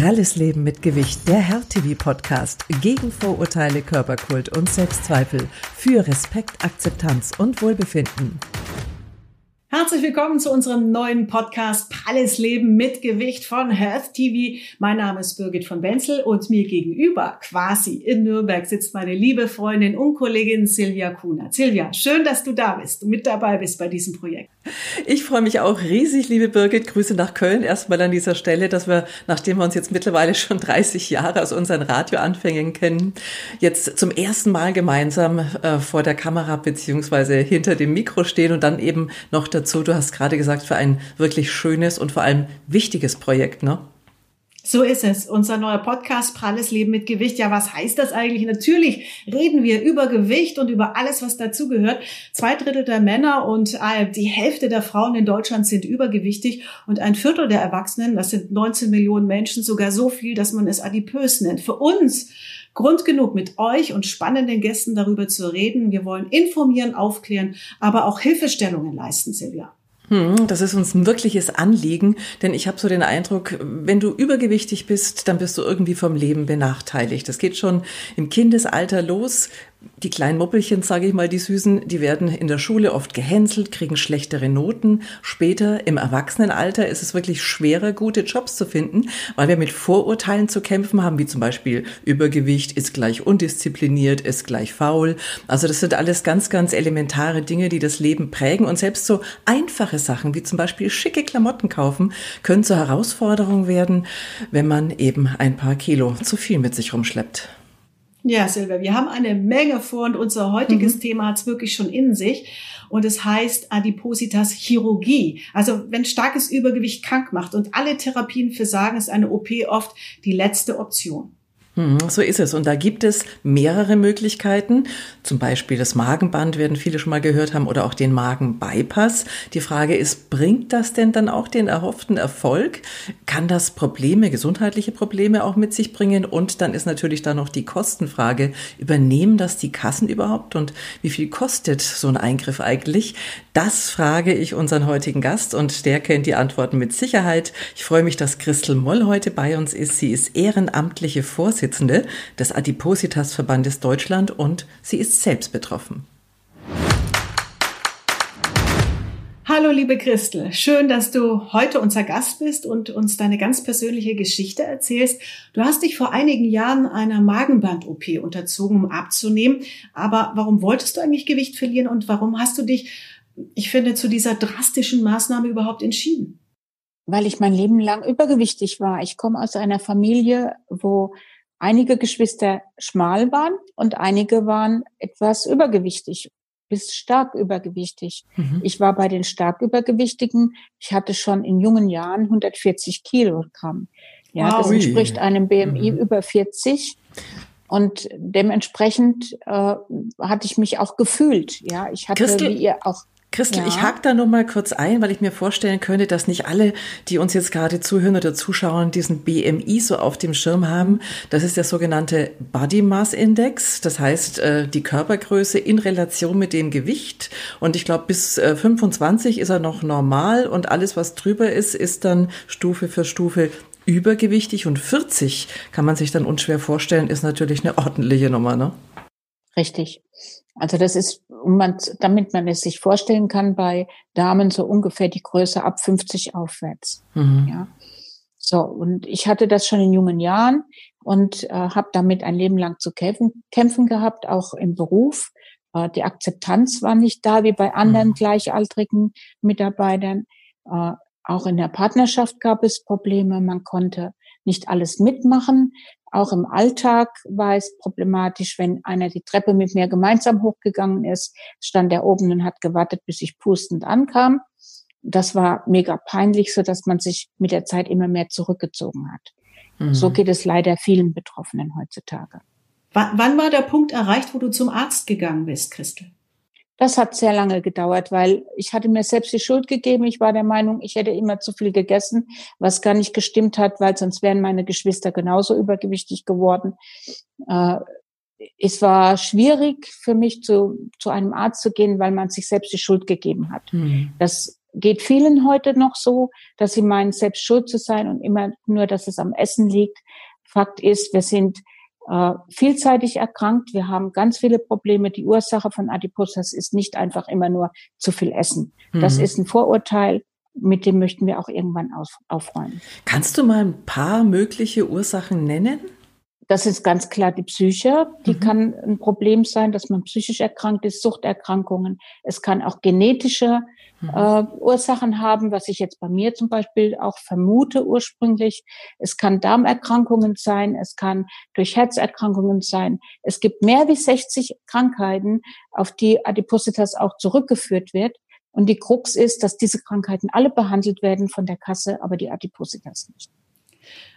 Pralles Leben mit Gewicht, der Herr-TV-Podcast gegen Vorurteile, Körperkult und Selbstzweifel für Respekt, Akzeptanz und Wohlbefinden. Herzlich willkommen zu unserem neuen Podcast Pralles Leben mit Gewicht von Health TV. Mein Name ist Birgit von Wenzel und mir gegenüber, quasi in Nürnberg, sitzt meine liebe Freundin und Kollegin Silvia Kuhner. Silvia, schön, dass du da bist und mit dabei bist bei diesem Projekt. Ich freue mich auch riesig, liebe Birgit. Grüße nach Köln erstmal an dieser Stelle, dass wir, nachdem wir uns jetzt mittlerweile schon 30 Jahre aus unseren Radioanfängen kennen, jetzt zum ersten Mal gemeinsam äh, vor der Kamera beziehungsweise hinter dem Mikro stehen und dann eben noch dazu dazu. Du hast gerade gesagt, für ein wirklich schönes und vor allem wichtiges Projekt, ne? So ist es. Unser neuer Podcast Pralles Leben mit Gewicht. Ja, was heißt das eigentlich? Natürlich reden wir über Gewicht und über alles, was dazugehört. Zwei Drittel der Männer und äh, die Hälfte der Frauen in Deutschland sind übergewichtig und ein Viertel der Erwachsenen, das sind 19 Millionen Menschen, sogar so viel, dass man es adipös nennt. Für uns Grund genug, mit euch und spannenden Gästen darüber zu reden. Wir wollen informieren, aufklären, aber auch Hilfestellungen leisten, Silvia. Hm, das ist uns ein wirkliches Anliegen, denn ich habe so den Eindruck, wenn du übergewichtig bist, dann bist du irgendwie vom Leben benachteiligt. Das geht schon im Kindesalter los die kleinen Moppelchen, sage ich mal, die Süßen, die werden in der Schule oft gehänselt, kriegen schlechtere Noten. Später im Erwachsenenalter ist es wirklich schwerer, gute Jobs zu finden, weil wir mit Vorurteilen zu kämpfen haben, wie zum Beispiel Übergewicht ist gleich undiszipliniert, ist gleich faul. Also das sind alles ganz, ganz elementare Dinge, die das Leben prägen. Und selbst so einfache Sachen wie zum Beispiel schicke Klamotten kaufen, können zur Herausforderung werden, wenn man eben ein paar Kilo zu viel mit sich rumschleppt. Ja, Silvia, wir haben eine Menge vor und unser heutiges mhm. Thema hat es wirklich schon in sich. Und es heißt Adipositas Chirurgie. Also wenn starkes Übergewicht krank macht und alle Therapien versagen, ist eine OP oft die letzte Option. Hm, so ist es. Und da gibt es mehrere Möglichkeiten. Zum Beispiel das Magenband werden viele schon mal gehört haben oder auch den Magenbypass. Die Frage ist, bringt das denn dann auch den erhofften Erfolg? Kann das Probleme, gesundheitliche Probleme auch mit sich bringen? Und dann ist natürlich da noch die Kostenfrage. Übernehmen das die Kassen überhaupt? Und wie viel kostet so ein Eingriff eigentlich? Das frage ich unseren heutigen Gast und der kennt die Antworten mit Sicherheit. Ich freue mich, dass Christel Moll heute bei uns ist. Sie ist ehrenamtliche Vorsitzende Vorsitzende des Adipositas-Verbandes Deutschland und sie ist selbst betroffen. Hallo liebe Christel, schön, dass du heute unser Gast bist und uns deine ganz persönliche Geschichte erzählst. Du hast dich vor einigen Jahren einer Magenband-OP unterzogen, um abzunehmen. Aber warum wolltest du eigentlich Gewicht verlieren und warum hast du dich, ich finde, zu dieser drastischen Maßnahme überhaupt entschieden? Weil ich mein Leben lang übergewichtig war. Ich komme aus einer Familie, wo einige Geschwister schmal waren und einige waren etwas übergewichtig bis stark übergewichtig. Mhm. Ich war bei den stark übergewichtigen. Ich hatte schon in jungen Jahren 140 Kilogramm. Ja, wow. das entspricht einem BMI mhm. über 40. Und dementsprechend äh, hatte ich mich auch gefühlt. Ja, ich hatte, Christel, wie ihr auch Christel, ja. ich hake da noch mal kurz ein, weil ich mir vorstellen könnte, dass nicht alle, die uns jetzt gerade zuhören oder zuschauen, diesen BMI so auf dem Schirm haben. Das ist der sogenannte Body Mass Index. Das heißt, äh, die Körpergröße in Relation mit dem Gewicht. Und ich glaube, bis 25 äh, ist er noch normal und alles, was drüber ist, ist dann Stufe für Stufe übergewichtig. Und 40 kann man sich dann unschwer vorstellen, ist natürlich eine ordentliche Nummer, ne? Richtig. Also das ist, man, damit man es sich vorstellen kann, bei Damen so ungefähr die Größe ab 50 aufwärts. Mhm. Ja. So, und ich hatte das schon in jungen Jahren und äh, habe damit ein Leben lang zu kämpfen, kämpfen gehabt, auch im Beruf. Äh, die Akzeptanz war nicht da wie bei anderen mhm. gleichaltrigen Mitarbeitern. Äh, auch in der Partnerschaft gab es Probleme. Man konnte nicht alles mitmachen. Auch im Alltag war es problematisch, wenn einer die Treppe mit mir gemeinsam hochgegangen ist, stand er oben und hat gewartet, bis ich pustend ankam. Das war mega peinlich, so dass man sich mit der Zeit immer mehr zurückgezogen hat. Mhm. So geht es leider vielen Betroffenen heutzutage. wann war der Punkt erreicht, wo du zum Arzt gegangen bist, Christel? Das hat sehr lange gedauert, weil ich hatte mir selbst die Schuld gegeben. Ich war der Meinung, ich hätte immer zu viel gegessen, was gar nicht gestimmt hat, weil sonst wären meine Geschwister genauso übergewichtig geworden. Äh, es war schwierig für mich, zu, zu einem Arzt zu gehen, weil man sich selbst die Schuld gegeben hat. Mhm. Das geht vielen heute noch so, dass sie meinen, selbst schuld zu sein und immer nur, dass es am Essen liegt. Fakt ist, wir sind äh, vielseitig erkrankt. Wir haben ganz viele Probleme. Die Ursache von Adipositas ist nicht einfach immer nur zu viel Essen. Mhm. Das ist ein Vorurteil. Mit dem möchten wir auch irgendwann auf, aufräumen. Kannst du mal ein paar mögliche Ursachen nennen? Das ist ganz klar die Psyche. Die mhm. kann ein Problem sein, dass man psychisch erkrankt ist, Suchterkrankungen. Es kann auch genetische. Äh, Ursachen haben, was ich jetzt bei mir zum Beispiel auch vermute ursprünglich. Es kann Darmerkrankungen sein, es kann durch Herzerkrankungen sein. Es gibt mehr wie 60 Krankheiten, auf die Adipositas auch zurückgeführt wird. Und die Krux ist, dass diese Krankheiten alle behandelt werden von der Kasse, aber die Adipositas nicht.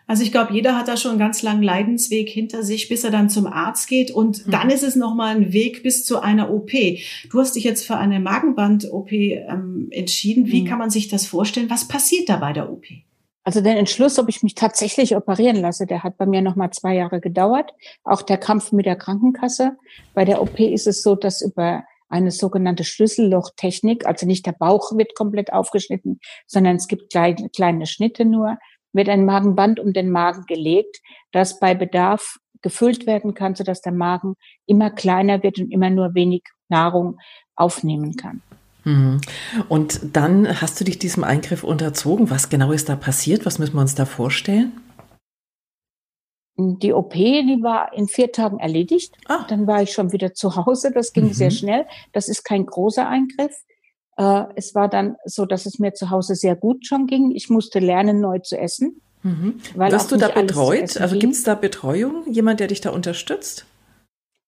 Also ich glaube, jeder hat da schon einen ganz langen Leidensweg hinter sich, bis er dann zum Arzt geht. Und mhm. dann ist es nochmal ein Weg bis zu einer OP. Du hast dich jetzt für eine Magenband-OP ähm, entschieden. Wie mhm. kann man sich das vorstellen? Was passiert da bei der OP? Also den Entschluss, ob ich mich tatsächlich operieren lasse, der hat bei mir nochmal zwei Jahre gedauert. Auch der Kampf mit der Krankenkasse. Bei der OP ist es so, dass über eine sogenannte Schlüssellochtechnik, also nicht der Bauch wird komplett aufgeschnitten, sondern es gibt kleine, kleine Schnitte nur wird ein Magenband um den Magen gelegt, das bei Bedarf gefüllt werden kann, sodass der Magen immer kleiner wird und immer nur wenig Nahrung aufnehmen kann. Mhm. Und dann hast du dich diesem Eingriff unterzogen. Was genau ist da passiert? Was müssen wir uns da vorstellen? Die OP, die war in vier Tagen erledigt. Ah. Dann war ich schon wieder zu Hause. Das ging mhm. sehr schnell. Das ist kein großer Eingriff. Äh, es war dann so, dass es mir zu Hause sehr gut schon ging. Ich musste lernen, neu zu essen. Mhm. Wirst du da betreut? Also gibt es da Betreuung? Jemand, der dich da unterstützt?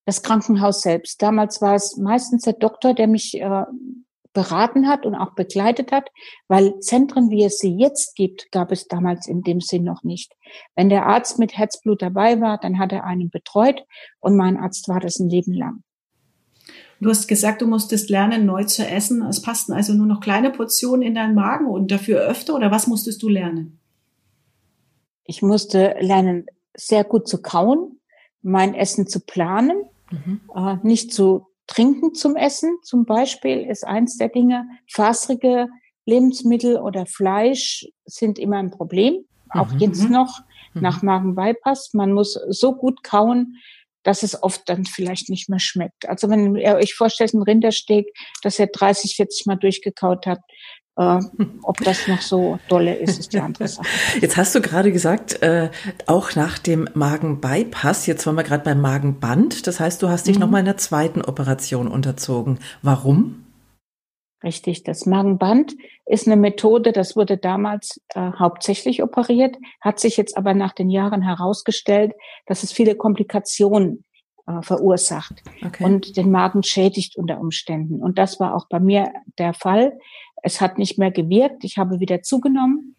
Das Krankenhaus selbst. Damals war es meistens der Doktor, der mich äh, beraten hat und auch begleitet hat, weil Zentren, wie es sie jetzt gibt, gab es damals in dem Sinn noch nicht. Wenn der Arzt mit Herzblut dabei war, dann hat er einen betreut und mein Arzt war das ein Leben lang. Du hast gesagt, du musstest lernen, neu zu essen. Es passten also nur noch kleine Portionen in deinen Magen und dafür öfter oder was musstest du lernen? Ich musste lernen, sehr gut zu kauen, mein Essen zu planen, mhm. äh, nicht zu trinken zum Essen. Zum Beispiel ist eins der Dinge, faserige Lebensmittel oder Fleisch sind immer ein Problem. Auch mhm. jetzt noch mhm. nach Magenbypass. Man muss so gut kauen, dass es oft dann vielleicht nicht mehr schmeckt. Also wenn ihr euch vorstellt, ein Rindersteak, das ihr 30, 40 Mal durchgekaut habt, äh, ob das noch so dolle ist, ist die andere Sache. Jetzt hast du gerade gesagt, äh, auch nach dem Magenbypass, jetzt waren wir gerade beim Magenband, das heißt, du hast dich mhm. noch mal einer zweiten Operation unterzogen. Warum? Richtig, das Magenband ist eine Methode, das wurde damals äh, hauptsächlich operiert, hat sich jetzt aber nach den Jahren herausgestellt, dass es viele Komplikationen äh, verursacht okay. und den Magen schädigt unter Umständen. Und das war auch bei mir der Fall. Es hat nicht mehr gewirkt, ich habe wieder zugenommen.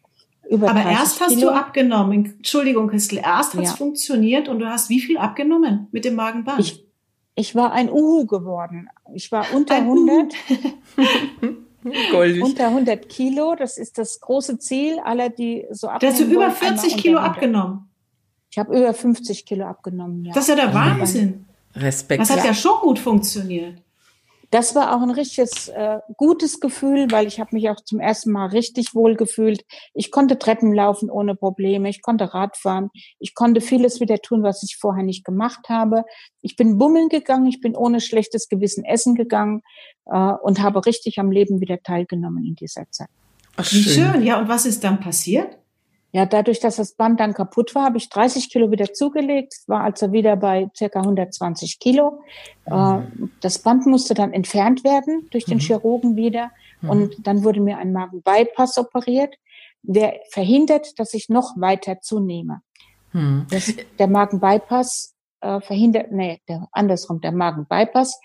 aber erst hast Kilo. du abgenommen. Entschuldigung, Christel, erst hat es ja. funktioniert und du hast wie viel abgenommen mit dem Magenband? Ich, ich war ein Uhu geworden. Ich war unter ein 100. Goldig. Unter 100 Kilo. Das ist das große Ziel aller, die so abnehmen. Da hast du über 40 Kilo abgenommen. Ich habe über 50 Kilo abgenommen. Ja. Das ist ja der Wahnsinn. Respekt. Das hat ja, ja schon gut funktioniert das war auch ein richtiges äh, gutes Gefühl, weil ich habe mich auch zum ersten Mal richtig wohl gefühlt. Ich konnte Treppen laufen ohne Probleme, ich konnte Rad fahren, ich konnte vieles wieder tun, was ich vorher nicht gemacht habe. Ich bin bummeln gegangen, ich bin ohne schlechtes Gewissen essen gegangen äh, und habe richtig am Leben wieder teilgenommen in dieser Zeit. Ach, Wie schön. Ja, und was ist dann passiert? Ja, dadurch, dass das Band dann kaputt war, habe ich 30 Kilo wieder zugelegt, war also wieder bei circa 120 Kilo. Mhm. Das Band musste dann entfernt werden durch den mhm. Chirurgen wieder mhm. und dann wurde mir ein Magenbypass operiert, der verhindert, dass ich noch weiter zunehme. Mhm. Das, der Magenbypass äh, verhindert, nee, der, andersrum, der Magenbypass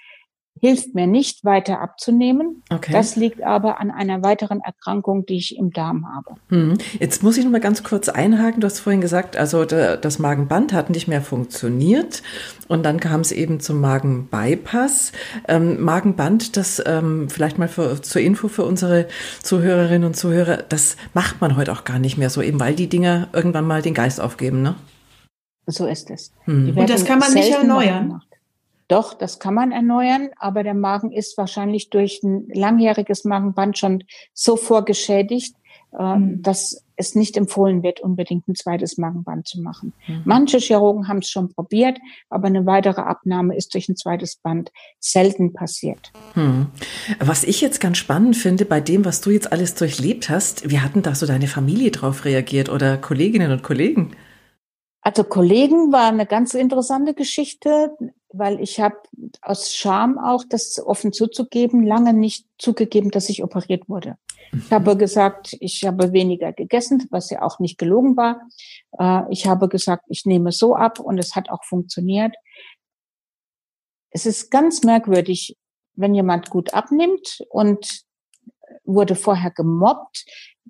hilft mir nicht weiter abzunehmen. Okay. Das liegt aber an einer weiteren Erkrankung, die ich im Darm habe. Hm. Jetzt muss ich noch mal ganz kurz einhaken. Du hast vorhin gesagt, also das Magenband hat nicht mehr funktioniert und dann kam es eben zum Magenbypass. Ähm, Magenband, das ähm, vielleicht mal für, zur Info für unsere Zuhörerinnen und Zuhörer, das macht man heute auch gar nicht mehr so, eben weil die Dinger irgendwann mal den Geist aufgeben, ne? So ist es. Hm. Und das kann man nicht erneuern. Doch, das kann man erneuern, aber der Magen ist wahrscheinlich durch ein langjähriges Magenband schon so vorgeschädigt, äh, mhm. dass es nicht empfohlen wird, unbedingt ein zweites Magenband zu machen. Mhm. Manche Chirurgen haben es schon probiert, aber eine weitere Abnahme ist durch ein zweites Band selten passiert. Mhm. Was ich jetzt ganz spannend finde, bei dem, was du jetzt alles durchlebt hast, wie hatten da so deine Familie drauf reagiert oder Kolleginnen und Kollegen? Also Kollegen war eine ganz interessante Geschichte, weil ich habe aus Scham auch, das offen zuzugeben, lange nicht zugegeben, dass ich operiert wurde. Ich habe gesagt, ich habe weniger gegessen, was ja auch nicht gelogen war. Äh, ich habe gesagt, ich nehme so ab und es hat auch funktioniert. Es ist ganz merkwürdig, wenn jemand gut abnimmt und wurde vorher gemobbt,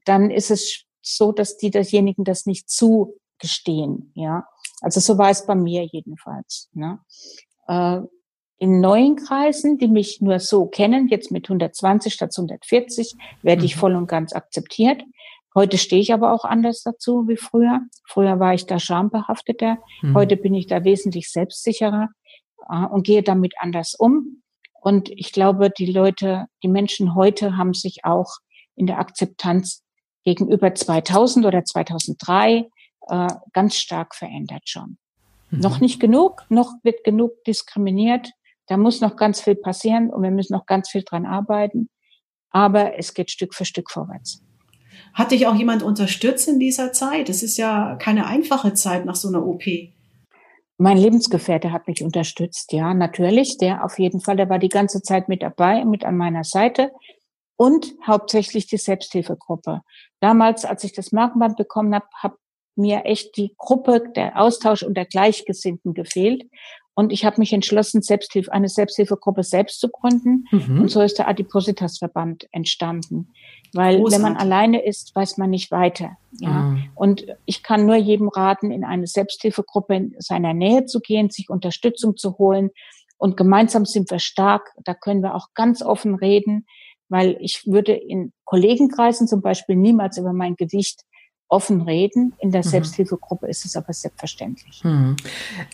dann ist es so, dass die derjenigen das nicht zu gestehen. Ja, also so war es bei mir jedenfalls. Ne? Äh, in neuen Kreisen, die mich nur so kennen, jetzt mit 120 statt 140, werde mhm. ich voll und ganz akzeptiert. Heute stehe ich aber auch anders dazu wie früher. Früher war ich da schambehafteter. Mhm. Heute bin ich da wesentlich selbstsicherer äh, und gehe damit anders um. Und ich glaube, die Leute, die Menschen heute haben sich auch in der Akzeptanz gegenüber 2000 oder 2003 äh, ganz stark verändert schon. Mhm. Noch nicht genug, noch wird genug diskriminiert. Da muss noch ganz viel passieren und wir müssen noch ganz viel dran arbeiten. Aber es geht Stück für Stück vorwärts. Hat dich auch jemand unterstützt in dieser Zeit? Es ist ja keine einfache Zeit nach so einer OP. Mein Lebensgefährte hat mich unterstützt, ja, natürlich. Der auf jeden Fall, der war die ganze Zeit mit dabei, mit an meiner Seite. Und hauptsächlich die Selbsthilfegruppe. Damals, als ich das Markenband bekommen habe, habe mir echt die Gruppe, der Austausch unter Gleichgesinnten gefehlt. Und ich habe mich entschlossen, Selbsthilfe, eine Selbsthilfegruppe selbst zu gründen. Mhm. Und so ist der Adipositas-Verband entstanden. Weil Großartig. wenn man alleine ist, weiß man nicht weiter. Ja. Mhm. Und ich kann nur jedem raten, in eine Selbsthilfegruppe in seiner Nähe zu gehen, sich Unterstützung zu holen. Und gemeinsam sind wir stark. Da können wir auch ganz offen reden, weil ich würde in Kollegenkreisen zum Beispiel niemals über mein Gewicht offen reden. In der mhm. Selbsthilfegruppe ist es aber selbstverständlich. Mhm.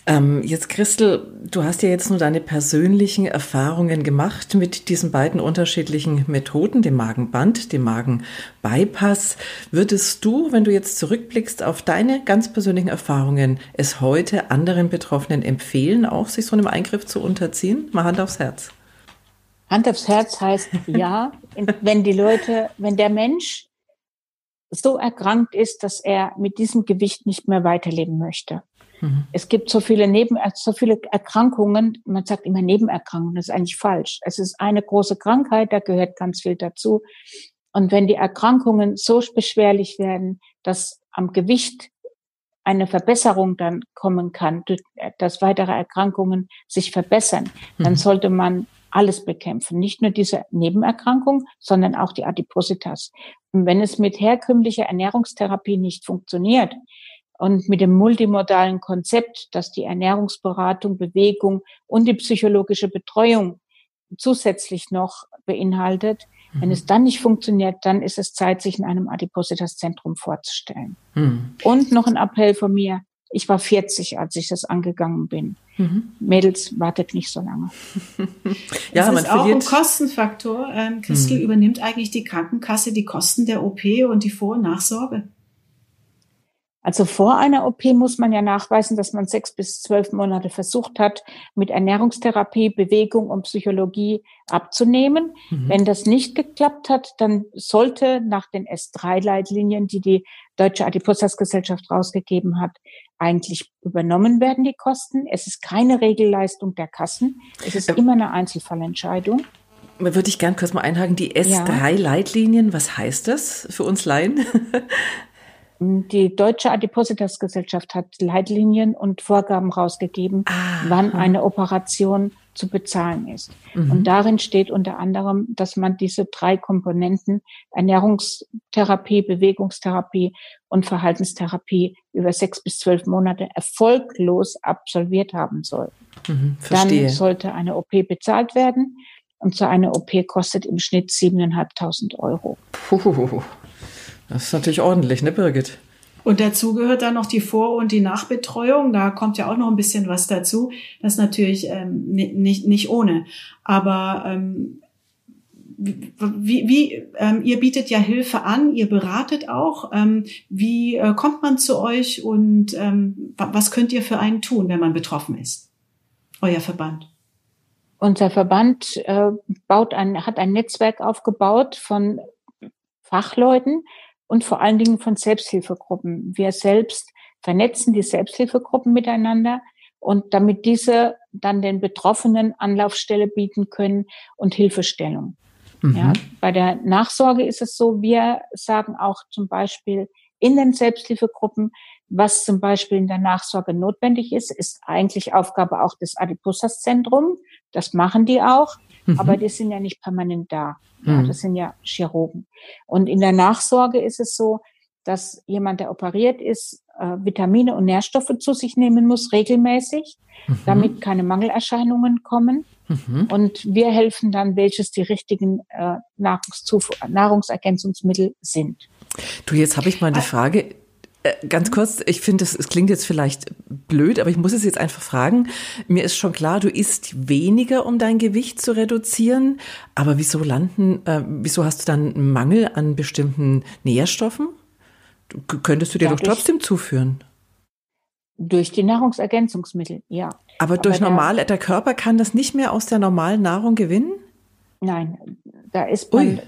Ähm, jetzt, Christel, du hast ja jetzt nur deine persönlichen Erfahrungen gemacht mit diesen beiden unterschiedlichen Methoden, dem Magenband, dem Magenbypass. Würdest du, wenn du jetzt zurückblickst auf deine ganz persönlichen Erfahrungen, es heute anderen Betroffenen empfehlen, auch sich so einem Eingriff zu unterziehen? Mal Hand aufs Herz. Hand aufs Herz heißt ja, wenn die Leute, wenn der Mensch so erkrankt ist, dass er mit diesem Gewicht nicht mehr weiterleben möchte. Mhm. Es gibt so viele Neben, so viele Erkrankungen. Man sagt immer Nebenerkrankungen. Das ist eigentlich falsch. Es ist eine große Krankheit. Da gehört ganz viel dazu. Und wenn die Erkrankungen so beschwerlich werden, dass am Gewicht eine Verbesserung dann kommen kann, dass weitere Erkrankungen sich verbessern, dann mhm. sollte man alles bekämpfen. Nicht nur diese Nebenerkrankung, sondern auch die Adipositas. Und wenn es mit herkömmlicher Ernährungstherapie nicht funktioniert und mit dem multimodalen Konzept, dass die Ernährungsberatung, Bewegung und die psychologische Betreuung zusätzlich noch beinhaltet, mhm. wenn es dann nicht funktioniert, dann ist es Zeit, sich in einem Adipositas-Zentrum vorzustellen. Mhm. Und noch ein Appell von mir, ich war 40, als ich das angegangen bin. Mhm. Mädels, wartet nicht so lange. ja, das man ist auch ein Kostenfaktor. Ähm, Christel, mhm. übernimmt eigentlich die Krankenkasse die Kosten der OP und die Vor- und Nachsorge? Also vor einer OP muss man ja nachweisen, dass man sechs bis zwölf Monate versucht hat, mit Ernährungstherapie, Bewegung und Psychologie abzunehmen. Mhm. Wenn das nicht geklappt hat, dann sollte nach den S3-Leitlinien, die die Deutsche Adipositas-Gesellschaft rausgegeben hat, eigentlich übernommen werden, die Kosten. Es ist keine Regelleistung der Kassen. Es ist immer eine Einzelfallentscheidung. Würde ich gern kurz mal einhaken. Die S3-Leitlinien, was heißt das für uns Laien? Die Deutsche Adipositas-Gesellschaft hat Leitlinien und Vorgaben rausgegeben, ah, wann eine Operation zu bezahlen ist. Mhm. Und darin steht unter anderem, dass man diese drei Komponenten Ernährungstherapie, Bewegungstherapie und Verhaltenstherapie über sechs bis zwölf Monate erfolglos absolviert haben soll. Mhm, Dann sollte eine OP bezahlt werden. Und so eine OP kostet im Schnitt 7.500 Euro. Puh. Das ist natürlich ordentlich, ne, Birgit? Und dazu gehört dann noch die Vor- und die Nachbetreuung. Da kommt ja auch noch ein bisschen was dazu. Das ist natürlich ähm, nicht, nicht ohne. Aber ähm, wie, wie ähm, ihr bietet ja Hilfe an, ihr beratet auch. Ähm, wie äh, kommt man zu euch und ähm, was könnt ihr für einen tun, wenn man betroffen ist? Euer Verband. Unser Verband äh, baut ein, hat ein Netzwerk aufgebaut von Fachleuten und vor allen Dingen von Selbsthilfegruppen. Wir selbst vernetzen die Selbsthilfegruppen miteinander und damit diese dann den Betroffenen Anlaufstelle bieten können und Hilfestellung. Mhm. Ja, bei der Nachsorge ist es so, wir sagen auch zum Beispiel in den Selbsthilfegruppen, was zum Beispiel in der Nachsorge notwendig ist, ist eigentlich Aufgabe auch des Adipositas-Zentrum. Das machen die auch, mhm. aber die sind ja nicht permanent da. Ja, mhm. Das sind ja Chirurgen. Und in der Nachsorge ist es so, dass jemand, der operiert ist, äh, Vitamine und Nährstoffe zu sich nehmen muss, regelmäßig, mhm. damit keine Mangelerscheinungen kommen. Mhm. Und wir helfen dann, welches die richtigen äh, Nahrungsergänzungsmittel sind. Du, jetzt habe ich mal eine Frage. Äh, ganz kurz, ich finde, es klingt jetzt vielleicht blöd, aber ich muss es jetzt einfach fragen. Mir ist schon klar, du isst weniger, um dein Gewicht zu reduzieren. Aber wieso landen, äh, wieso hast du dann einen Mangel an bestimmten Nährstoffen? Könntest du dir Dadurch, doch trotzdem zuführen? Durch die Nahrungsergänzungsmittel, ja. Aber durch aber normale, der Körper kann das nicht mehr aus der normalen Nahrung gewinnen? Nein, da ist man Ui.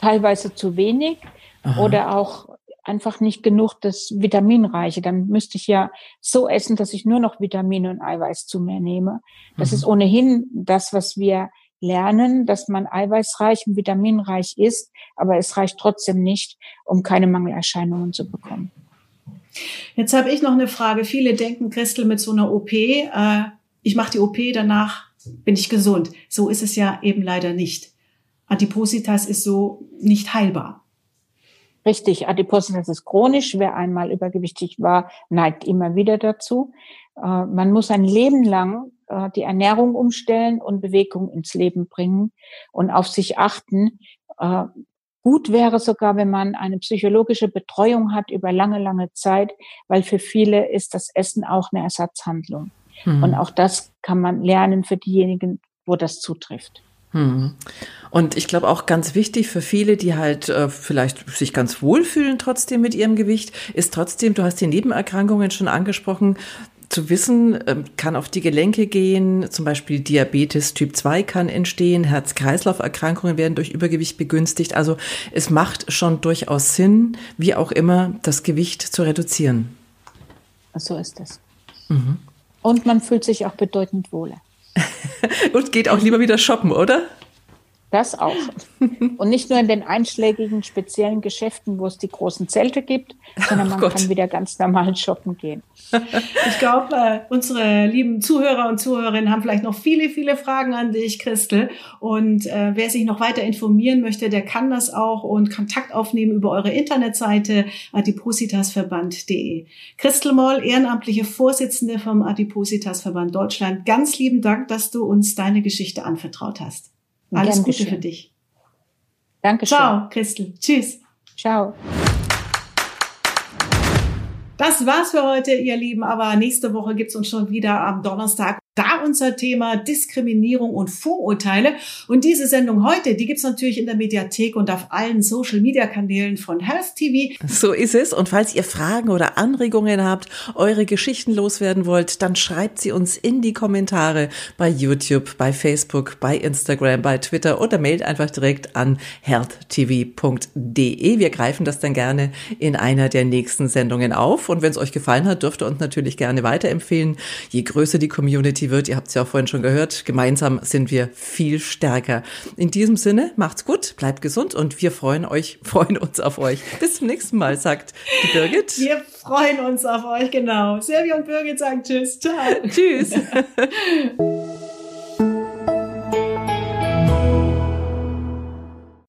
teilweise zu wenig Aha. oder auch einfach nicht genug das Vitaminreiche. Dann müsste ich ja so essen, dass ich nur noch Vitamine und Eiweiß zu mir nehme. Das mhm. ist ohnehin das, was wir lernen, dass man eiweißreich und vitaminreich ist, aber es reicht trotzdem nicht, um keine Mangelerscheinungen zu bekommen. Jetzt habe ich noch eine Frage. Viele denken, Christel, mit so einer OP, äh, ich mache die OP, danach bin ich gesund. So ist es ja eben leider nicht. Adipositas ist so nicht heilbar. Richtig, Adipositas ist chronisch. Wer einmal übergewichtig war, neigt immer wieder dazu. Äh, man muss ein Leben lang äh, die Ernährung umstellen und Bewegung ins Leben bringen und auf sich achten. Äh, gut wäre sogar, wenn man eine psychologische Betreuung hat über lange, lange Zeit, weil für viele ist das Essen auch eine Ersatzhandlung. Mhm. Und auch das kann man lernen für diejenigen, wo das zutrifft. Hm. Und ich glaube auch ganz wichtig für viele, die halt äh, vielleicht sich ganz wohlfühlen trotzdem mit ihrem Gewicht, ist trotzdem, du hast die Nebenerkrankungen schon angesprochen, zu wissen, ähm, kann auf die Gelenke gehen, zum Beispiel Diabetes Typ 2 kann entstehen, Herz-Kreislauf-Erkrankungen werden durch Übergewicht begünstigt. Also es macht schon durchaus Sinn, wie auch immer, das Gewicht zu reduzieren. So ist es. Mhm. Und man fühlt sich auch bedeutend wohler. Und geht auch lieber wieder shoppen, oder? Das auch. Und nicht nur in den einschlägigen speziellen Geschäften, wo es die großen Zelte gibt, sondern man oh kann wieder ganz normal shoppen gehen. Ich glaube, äh, unsere lieben Zuhörer und Zuhörerinnen haben vielleicht noch viele, viele Fragen an dich, Christel. Und äh, wer sich noch weiter informieren möchte, der kann das auch und Kontakt aufnehmen über eure Internetseite adipositasverband.de. Christel Moll, ehrenamtliche Vorsitzende vom Adipositasverband Deutschland, ganz lieben Dank, dass du uns deine Geschichte anvertraut hast. Alles Gute geschehen. für dich. Dankeschön. Ciao, Christel. Tschüss. Ciao. Das war's für heute, ihr Lieben. Aber nächste Woche gibt's uns schon wieder am Donnerstag da unser Thema Diskriminierung und Vorurteile. Und diese Sendung heute, die gibt's natürlich in der Mediathek und auf allen Social-Media-Kanälen von Health TV. So ist es. Und falls ihr Fragen oder Anregungen habt, eure Geschichten loswerden wollt, dann schreibt sie uns in die Kommentare bei YouTube, bei Facebook, bei Instagram, bei Twitter oder mailt einfach direkt an healthtv.de. Wir greifen das dann gerne in einer der nächsten Sendungen auf. Und wenn es euch gefallen hat, dürft ihr uns natürlich gerne weiterempfehlen. Je größer die Community, Community wird. Ihr habt es ja auch vorhin schon gehört. Gemeinsam sind wir viel stärker. In diesem Sinne, macht's gut, bleibt gesund und wir freuen euch, freuen uns auf euch. Bis zum nächsten Mal, sagt die Birgit. Wir freuen uns auf euch, genau. Silvia und Birgit sagen Tschüss. Ciao. Tschüss.